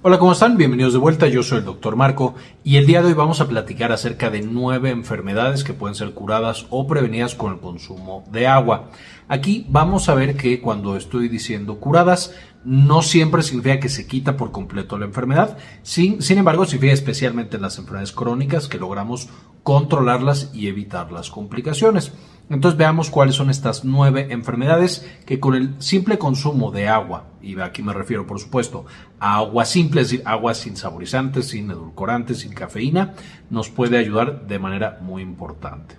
Hola, ¿cómo están? Bienvenidos de vuelta. Yo soy el doctor Marco y el día de hoy vamos a platicar acerca de nueve enfermedades que pueden ser curadas o prevenidas con el consumo de agua. Aquí vamos a ver que cuando estoy diciendo curadas, no siempre significa que se quita por completo la enfermedad. Sin, sin embargo, significa especialmente en las enfermedades crónicas que logramos controlarlas y evitar las complicaciones. Entonces veamos cuáles son estas nueve enfermedades que con el simple consumo de agua, y aquí me refiero por supuesto a agua simple, es decir, agua sin saborizantes, sin edulcorantes, sin cafeína, nos puede ayudar de manera muy importante.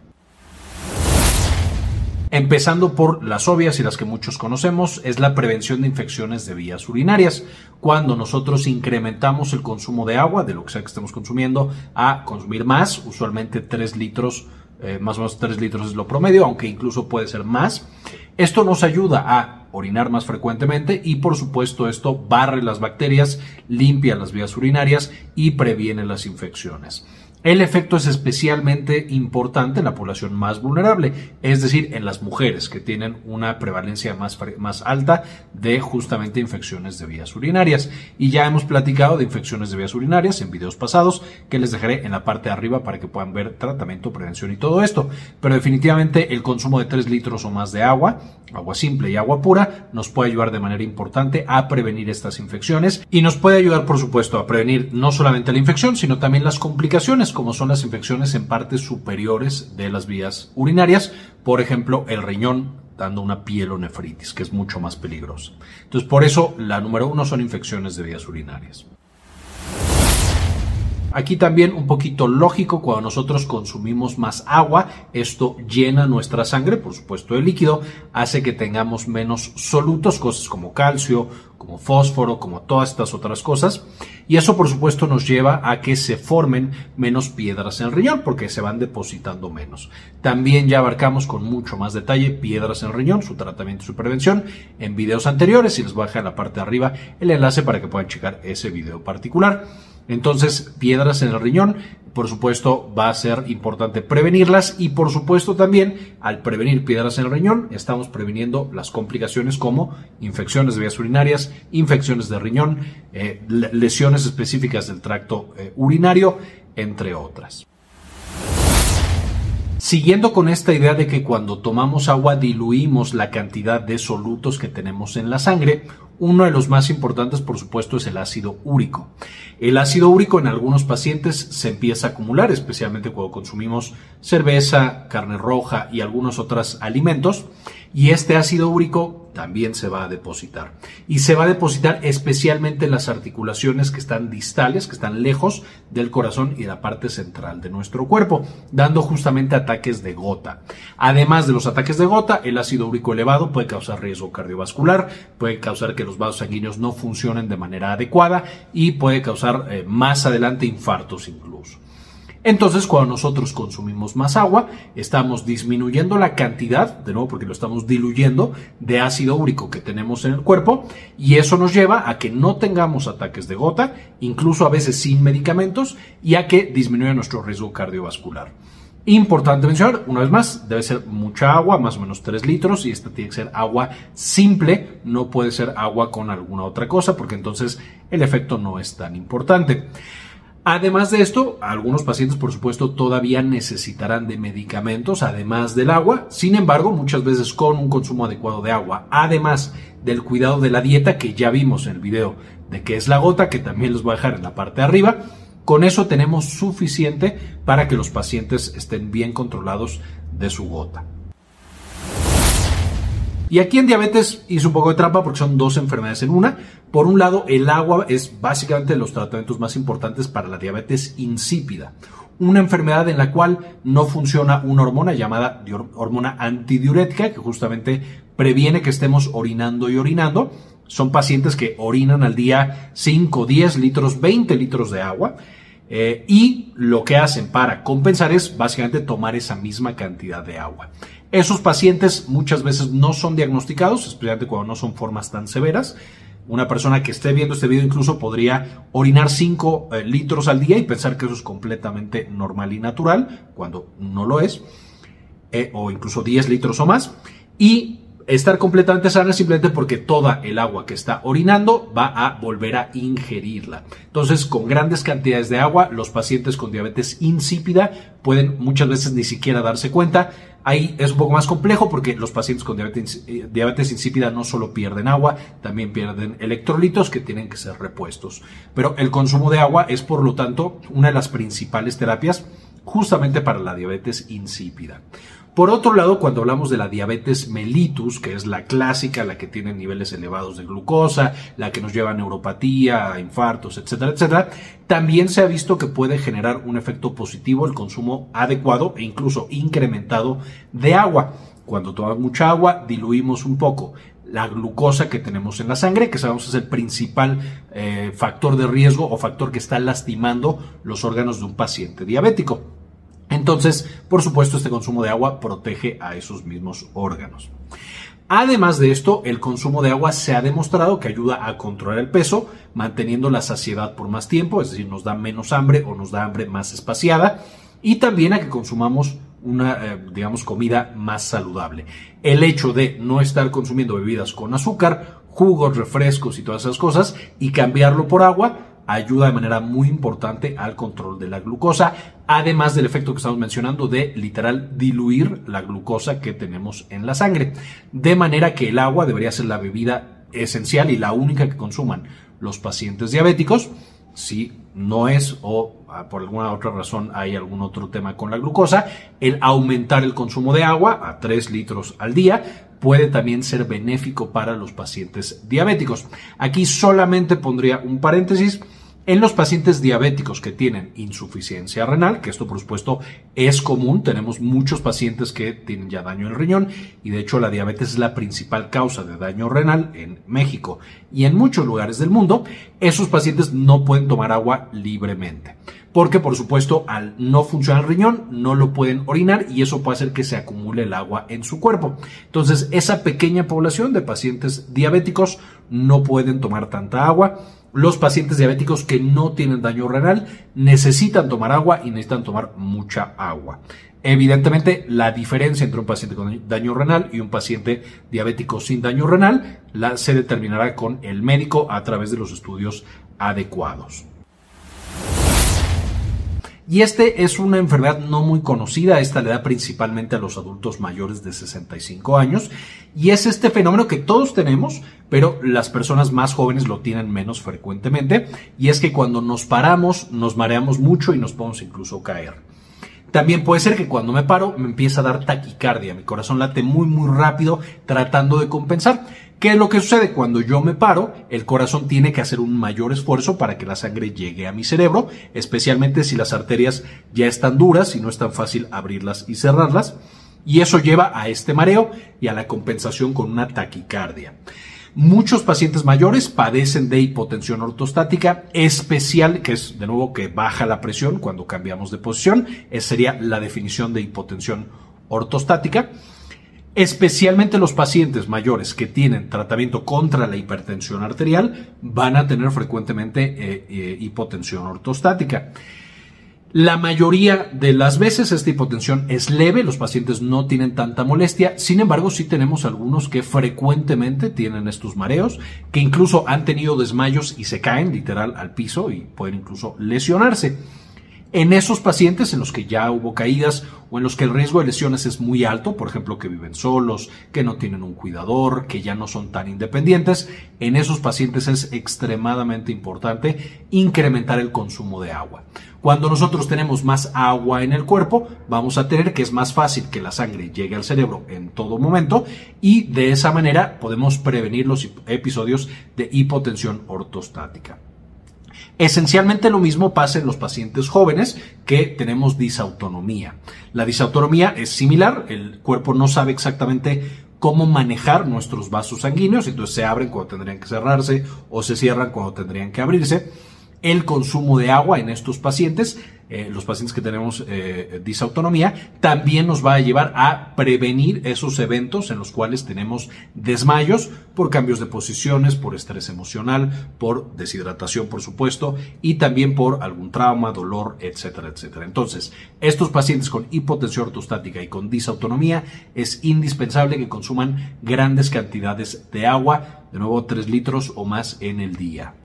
Empezando por las obvias y las que muchos conocemos, es la prevención de infecciones de vías urinarias. Cuando nosotros incrementamos el consumo de agua, de lo que sea que estemos consumiendo, a consumir más, usualmente 3 litros eh, más o menos 3 litros es lo promedio, aunque incluso puede ser más. Esto nos ayuda a orinar más frecuentemente y por supuesto esto barre las bacterias, limpia las vías urinarias y previene las infecciones. El efecto es especialmente importante en la población más vulnerable, es decir, en las mujeres que tienen una prevalencia más, alta de justamente infecciones de vías urinarias. Y ya hemos platicado de infecciones de vías urinarias en videos pasados que les dejaré en la parte de arriba para que puedan ver tratamiento, prevención y todo esto. Pero definitivamente el consumo de 3 litros o más de agua, agua simple y agua pura, nos puede ayudar de manera importante a prevenir estas infecciones y nos puede ayudar, por supuesto, a prevenir no solamente la infección, sino también las complicaciones como son las infecciones en partes superiores de las vías urinarias, por ejemplo, el riñón dando una pielonefritis, que es mucho más peligrosa. Entonces, por eso la número uno son infecciones de vías urinarias. Aquí también un poquito lógico, cuando nosotros consumimos más agua, esto llena nuestra sangre, por supuesto el líquido, hace que tengamos menos solutos, cosas como calcio, como fósforo, como todas estas otras cosas. Y eso por supuesto nos lleva a que se formen menos piedras en el riñón, porque se van depositando menos. También ya abarcamos con mucho más detalle piedras en el riñón, su tratamiento y su prevención en videos anteriores y les voy a dejar en la parte de arriba el enlace para que puedan checar ese video particular. Entonces, piedras en el riñón, por supuesto, va a ser importante prevenirlas y por supuesto también al prevenir piedras en el riñón, estamos previniendo las complicaciones como infecciones de vías urinarias, infecciones de riñón, eh, lesiones específicas del tracto eh, urinario, entre otras. Siguiendo con esta idea de que cuando tomamos agua diluimos la cantidad de solutos que tenemos en la sangre, uno de los más importantes, por supuesto, es el ácido úrico. El ácido úrico en algunos pacientes se empieza a acumular, especialmente cuando consumimos cerveza, carne roja y algunos otros alimentos y este ácido úrico también se va a depositar. Y se va a depositar especialmente en las articulaciones que están distales, que están lejos del corazón y la parte central de nuestro cuerpo, dando justamente ataques de gota. Además de los ataques de gota, el ácido úrico elevado puede causar riesgo cardiovascular, puede causar que los vasos sanguíneos no funcionen de manera adecuada y puede causar eh, más adelante infartos incluso. Entonces, cuando nosotros consumimos más agua, estamos disminuyendo la cantidad, de nuevo porque lo estamos diluyendo, de ácido úrico que tenemos en el cuerpo y eso nos lleva a que no tengamos ataques de gota, incluso a veces sin medicamentos, y a que disminuya nuestro riesgo cardiovascular. Importante mencionar, una vez más, debe ser mucha agua, más o menos 3 litros, y esta tiene que ser agua simple, no puede ser agua con alguna otra cosa, porque entonces el efecto no es tan importante. Además de esto, algunos pacientes, por supuesto, todavía necesitarán de medicamentos, además del agua. Sin embargo, muchas veces con un consumo adecuado de agua, además del cuidado de la dieta que ya vimos en el video de qué es la gota, que también los voy a dejar en la parte de arriba, con eso tenemos suficiente para que los pacientes estén bien controlados de su gota. Y aquí en diabetes hice un poco de trampa porque son dos enfermedades en una. Por un lado, el agua es básicamente los tratamientos más importantes para la diabetes insípida. Una enfermedad en la cual no funciona una hormona llamada hormona antidiurética que justamente previene que estemos orinando y orinando. Son pacientes que orinan al día 5, 10 litros, 20 litros de agua. Eh, y lo que hacen para compensar es básicamente tomar esa misma cantidad de agua. Esos pacientes muchas veces no son diagnosticados, especialmente cuando no son formas tan severas. Una persona que esté viendo este video incluso podría orinar 5 eh, litros al día y pensar que eso es completamente normal y natural, cuando no lo es, eh, o incluso 10 litros o más. Y estar completamente sana simplemente porque toda el agua que está orinando va a volver a ingerirla. Entonces, con grandes cantidades de agua, los pacientes con diabetes insípida pueden muchas veces ni siquiera darse cuenta. Ahí es un poco más complejo porque los pacientes con diabetes, eh, diabetes, insípida no solo pierden agua, también pierden electrolitos que tienen que ser repuestos. Pero el consumo de agua es, por lo tanto, una de las principales terapias justamente para la diabetes insípida. Por otro lado, cuando hablamos de la diabetes mellitus, que es la clásica, la que tiene niveles elevados de glucosa, la que nos lleva a neuropatía, a infartos, etcétera, etcétera, también se ha visto que puede generar un efecto positivo el consumo adecuado e incluso incrementado de agua. Cuando tomamos mucha agua, diluimos un poco la glucosa que tenemos en la sangre, que sabemos es el principal eh, factor de riesgo o factor que está lastimando los órganos de un paciente diabético. Entonces, por supuesto, este consumo de agua protege a esos mismos órganos. Además de esto, el consumo de agua se ha demostrado que ayuda a controlar el peso, manteniendo la saciedad por más tiempo, es decir, nos da menos hambre o nos da hambre más espaciada, y también a que consumamos una, eh, digamos, comida más saludable. El hecho de no estar consumiendo bebidas con azúcar, jugos, refrescos y todas esas cosas, y cambiarlo por agua, ayuda de manera muy importante al control de la glucosa, además del efecto que estamos mencionando de literal diluir la glucosa que tenemos en la sangre. De manera que el agua debería ser la bebida esencial y la única que consuman los pacientes diabéticos. Si no es o ah, por alguna otra razón hay algún otro tema con la glucosa, el aumentar el consumo de agua a 3 litros al día puede también ser benéfico para los pacientes diabéticos. Aquí solamente pondría un paréntesis en los pacientes diabéticos que tienen insuficiencia renal, que esto por supuesto es común, tenemos muchos pacientes que tienen ya daño en el riñón y de hecho la diabetes es la principal causa de daño renal en México y en muchos lugares del mundo, esos pacientes no pueden tomar agua libremente. Porque por supuesto al no funcionar el riñón no lo pueden orinar y eso puede hacer que se acumule el agua en su cuerpo. Entonces esa pequeña población de pacientes diabéticos no pueden tomar tanta agua los pacientes diabéticos que no tienen daño renal necesitan tomar agua y necesitan tomar mucha agua. Evidentemente, la diferencia entre un paciente con daño renal y un paciente diabético sin daño renal la, se determinará con el médico a través de los estudios adecuados. Y este es una enfermedad no muy conocida, esta le da principalmente a los adultos mayores de 65 años, y es este fenómeno que todos tenemos, pero las personas más jóvenes lo tienen menos frecuentemente, y es que cuando nos paramos nos mareamos mucho y nos podemos incluso caer. También puede ser que cuando me paro me empieza a dar taquicardia, mi corazón late muy muy rápido tratando de compensar. ¿Qué es lo que sucede? Cuando yo me paro, el corazón tiene que hacer un mayor esfuerzo para que la sangre llegue a mi cerebro, especialmente si las arterias ya están duras y no es tan fácil abrirlas y cerrarlas. Y eso lleva a este mareo y a la compensación con una taquicardia. Muchos pacientes mayores padecen de hipotensión ortostática especial, que es de nuevo que baja la presión cuando cambiamos de posición. Esa sería la definición de hipotensión ortostática. Especialmente los pacientes mayores que tienen tratamiento contra la hipertensión arterial van a tener frecuentemente eh, eh, hipotensión ortostática. La mayoría de las veces esta hipotensión es leve, los pacientes no tienen tanta molestia, sin embargo sí tenemos algunos que frecuentemente tienen estos mareos, que incluso han tenido desmayos y se caen literal al piso y pueden incluso lesionarse. En esos pacientes en los que ya hubo caídas o en los que el riesgo de lesiones es muy alto, por ejemplo, que viven solos, que no tienen un cuidador, que ya no son tan independientes, en esos pacientes es extremadamente importante incrementar el consumo de agua. Cuando nosotros tenemos más agua en el cuerpo, vamos a tener que es más fácil que la sangre llegue al cerebro en todo momento y de esa manera podemos prevenir los episodios de hipotensión ortostática. Esencialmente lo mismo pasa en los pacientes jóvenes que tenemos disautonomía. La disautonomía es similar, el cuerpo no sabe exactamente cómo manejar nuestros vasos sanguíneos, entonces se abren cuando tendrían que cerrarse o se cierran cuando tendrían que abrirse. El consumo de agua en estos pacientes eh, los pacientes que tenemos eh, disautonomía, también nos va a llevar a prevenir esos eventos en los cuales tenemos desmayos por cambios de posiciones, por estrés emocional, por deshidratación, por supuesto, y también por algún trauma, dolor, etcétera, etcétera. Entonces, estos pacientes con hipotensión ortostática y con disautonomía es indispensable que consuman grandes cantidades de agua, de nuevo 3 litros o más en el día.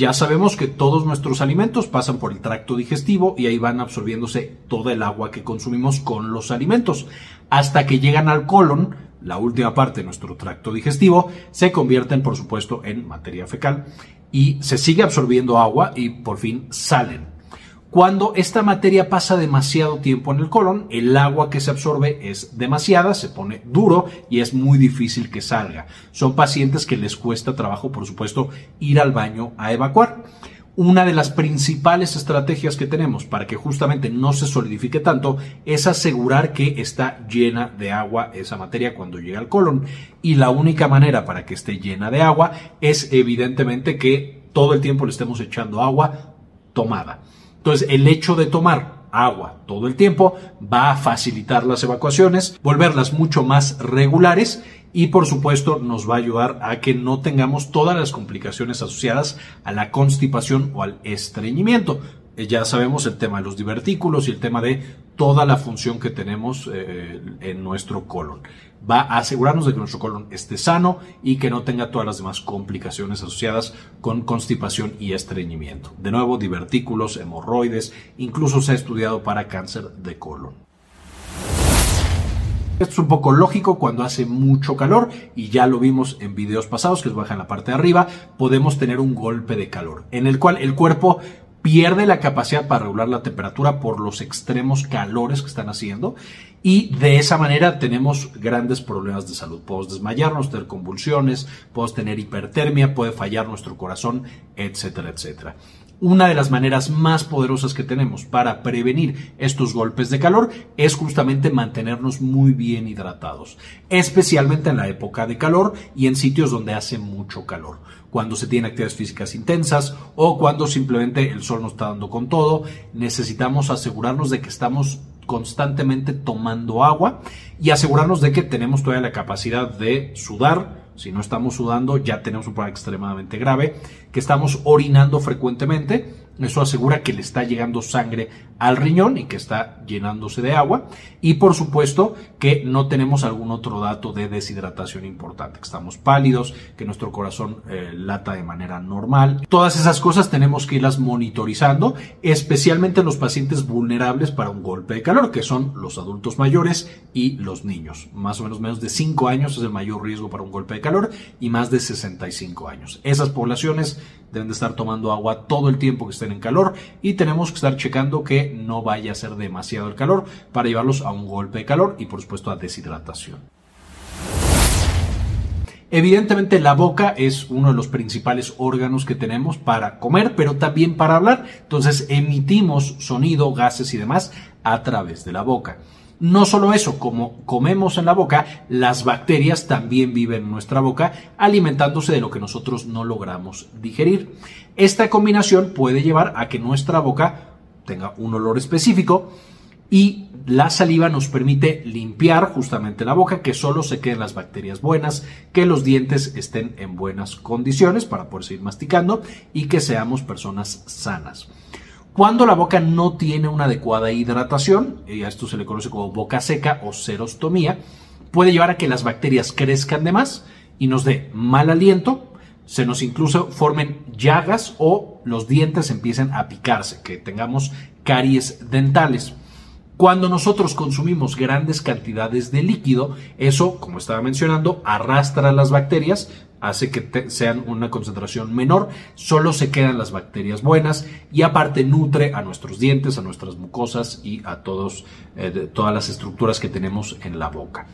Ya sabemos que todos nuestros alimentos pasan por el tracto digestivo y ahí van absorbiéndose toda el agua que consumimos con los alimentos. Hasta que llegan al colon, la última parte de nuestro tracto digestivo, se convierten por supuesto en materia fecal y se sigue absorbiendo agua y por fin salen. Cuando esta materia pasa demasiado tiempo en el colon, el agua que se absorbe es demasiada, se pone duro y es muy difícil que salga. Son pacientes que les cuesta trabajo, por supuesto, ir al baño a evacuar. Una de las principales estrategias que tenemos para que justamente no se solidifique tanto es asegurar que está llena de agua esa materia cuando llega al colon. Y la única manera para que esté llena de agua es evidentemente que todo el tiempo le estemos echando agua tomada. Entonces, el hecho de tomar agua todo el tiempo va a facilitar las evacuaciones, volverlas mucho más regulares y por supuesto nos va a ayudar a que no tengamos todas las complicaciones asociadas a la constipación o al estreñimiento. Eh, ya sabemos el tema de los divertículos y el tema de toda la función que tenemos eh, en nuestro colon va a asegurarnos de que nuestro colon esté sano y que no tenga todas las demás complicaciones asociadas con constipación y estreñimiento. De nuevo, divertículos, hemorroides, incluso se ha estudiado para cáncer de colon. Esto es un poco lógico cuando hace mucho calor y ya lo vimos en videos pasados que os baja en la parte de arriba, podemos tener un golpe de calor en el cual el cuerpo pierde la capacidad para regular la temperatura por los extremos calores que están haciendo y de esa manera tenemos grandes problemas de salud. Podemos desmayarnos, tener convulsiones, podemos tener hipertermia, puede fallar nuestro corazón, etcétera, etcétera. Una de las maneras más poderosas que tenemos para prevenir estos golpes de calor es justamente mantenernos muy bien hidratados, especialmente en la época de calor y en sitios donde hace mucho calor, cuando se tienen actividades físicas intensas o cuando simplemente el sol nos está dando con todo, necesitamos asegurarnos de que estamos constantemente tomando agua y asegurarnos de que tenemos todavía la capacidad de sudar, si no estamos sudando, ya tenemos un problema extremadamente grave, que estamos orinando frecuentemente. Eso asegura que le está llegando sangre al riñón y que está llenándose de agua. Y por supuesto que no tenemos algún otro dato de deshidratación importante, que estamos pálidos, que nuestro corazón eh, lata de manera normal. Todas esas cosas tenemos que irlas monitorizando, especialmente en los pacientes vulnerables para un golpe de calor, que son los adultos mayores y los niños. Más o menos menos de 5 años es el mayor riesgo para un golpe de calor y más de 65 años. Esas poblaciones deben de estar tomando agua todo el tiempo que estén en calor y tenemos que estar checando que no vaya a ser demasiado el calor para llevarlos a un golpe de calor y por supuesto a deshidratación. Evidentemente la boca es uno de los principales órganos que tenemos para comer, pero también para hablar. Entonces emitimos sonido, gases y demás a través de la boca. No solo eso, como comemos en la boca, las bacterias también viven en nuestra boca, alimentándose de lo que nosotros no logramos digerir. Esta combinación puede llevar a que nuestra boca tenga un olor específico y la saliva nos permite limpiar justamente la boca, que solo se queden las bacterias buenas, que los dientes estén en buenas condiciones para poder seguir masticando y que seamos personas sanas. Cuando la boca no tiene una adecuada hidratación, y a esto se le conoce como boca seca o serostomía, puede llevar a que las bacterias crezcan de más y nos dé mal aliento, se nos incluso formen llagas o los dientes empiecen a picarse, que tengamos caries dentales. Cuando nosotros consumimos grandes cantidades de líquido, eso, como estaba mencionando, arrastra las bacterias, hace que sean una concentración menor, solo se quedan las bacterias buenas y aparte nutre a nuestros dientes, a nuestras mucosas y a todos, eh, todas las estructuras que tenemos en la boca.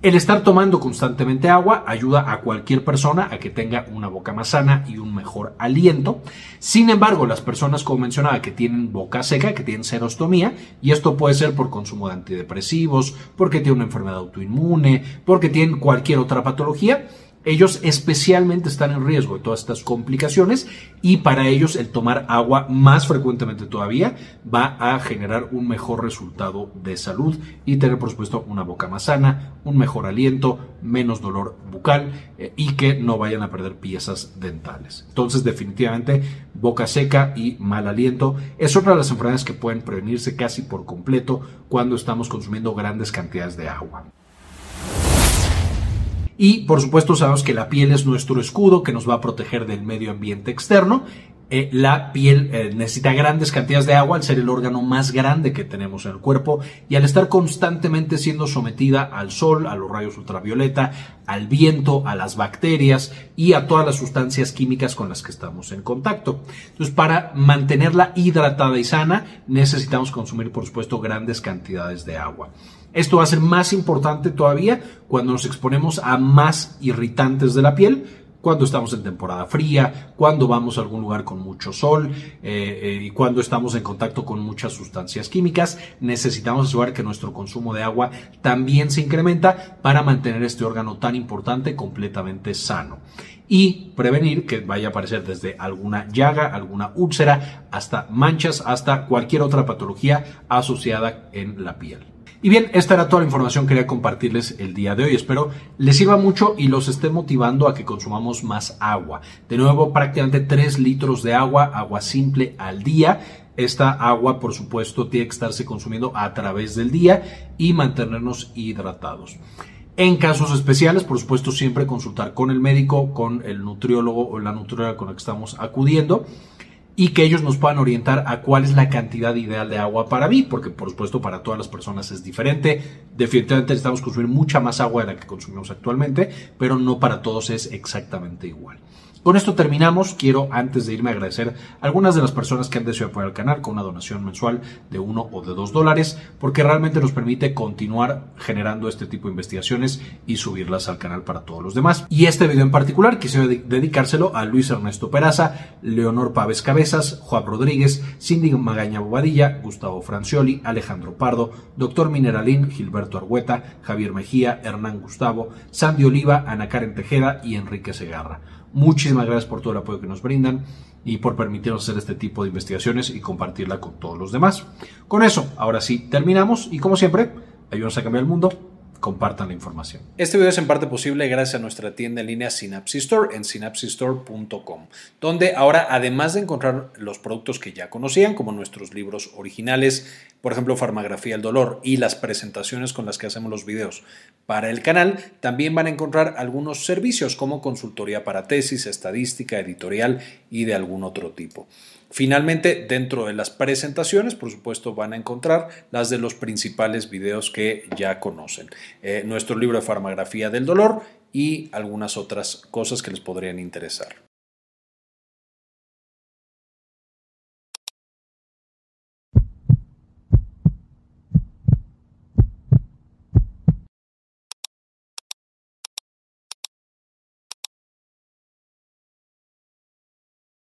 El estar tomando constantemente agua ayuda a cualquier persona a que tenga una boca más sana y un mejor aliento. Sin embargo, las personas, como mencionaba, que tienen boca seca, que tienen serostomía, y esto puede ser por consumo de antidepresivos, porque tienen una enfermedad autoinmune, porque tienen cualquier otra patología, ellos especialmente están en riesgo de todas estas complicaciones y para ellos el tomar agua más frecuentemente todavía va a generar un mejor resultado de salud y tener por supuesto una boca más sana, un mejor aliento, menos dolor bucal eh, y que no vayan a perder piezas dentales. Entonces definitivamente boca seca y mal aliento es otra de las enfermedades que pueden prevenirse casi por completo cuando estamos consumiendo grandes cantidades de agua. Y por supuesto sabemos que la piel es nuestro escudo que nos va a proteger del medio ambiente externo. Eh, la piel eh, necesita grandes cantidades de agua al ser el órgano más grande que tenemos en el cuerpo y al estar constantemente siendo sometida al sol, a los rayos ultravioleta, al viento, a las bacterias y a todas las sustancias químicas con las que estamos en contacto. Entonces, para mantenerla hidratada y sana, necesitamos consumir, por supuesto, grandes cantidades de agua. Esto va a ser más importante todavía cuando nos exponemos a más irritantes de la piel, cuando estamos en temporada fría, cuando vamos a algún lugar con mucho sol eh, eh, y cuando estamos en contacto con muchas sustancias químicas, necesitamos asegurar que nuestro consumo de agua también se incrementa para mantener este órgano tan importante completamente sano y prevenir que vaya a aparecer desde alguna llaga, alguna úlcera, hasta manchas, hasta cualquier otra patología asociada en la piel. Y bien, esta era toda la información que quería compartirles el día de hoy. Espero les sirva mucho y los esté motivando a que consumamos más agua. De nuevo, prácticamente 3 litros de agua, agua simple al día. Esta agua, por supuesto, tiene que estarse consumiendo a través del día y mantenernos hidratados. En casos especiales, por supuesto, siempre consultar con el médico, con el nutriólogo o la nutrióloga con la que estamos acudiendo y que ellos nos puedan orientar a cuál es la cantidad ideal de agua para mí, porque por supuesto para todas las personas es diferente. Definitivamente necesitamos consumir mucha más agua de la que consumimos actualmente, pero no para todos es exactamente igual. Con esto terminamos. Quiero, antes de irme, agradecer a algunas de las personas que han decidido apoyar el canal con una donación mensual de uno o de dos dólares, porque realmente nos permite continuar generando este tipo de investigaciones y subirlas al canal para todos los demás. Y este video en particular quisiera dedicárselo a Luis Ernesto Peraza, Leonor Paves Cabezas, Juan Rodríguez, Cindy Magaña Bobadilla, Gustavo Francioli, Alejandro Pardo, Doctor Mineralín, Gilberto Argueta, Javier Mejía, Hernán Gustavo, Sandy Oliva, Ana Karen Tejeda y Enrique Segarra. Muchísimas gracias por todo el apoyo que nos brindan y por permitirnos hacer este tipo de investigaciones y compartirla con todos los demás. Con eso, ahora sí, terminamos y como siempre, ayúdanos a cambiar el mundo compartan la información. Este video es en parte posible gracias a nuestra tienda en línea Synapsis Store en synapsistore.com, donde ahora además de encontrar los productos que ya conocían, como nuestros libros originales, por ejemplo, Farmagrafía del Dolor y las presentaciones con las que hacemos los videos para el canal, también van a encontrar algunos servicios como consultoría para tesis, estadística, editorial y de algún otro tipo. Finalmente, dentro de las presentaciones, por supuesto, van a encontrar las de los principales videos que ya conocen. Eh, nuestro libro de farmagrafía del dolor y algunas otras cosas que les podrían interesar.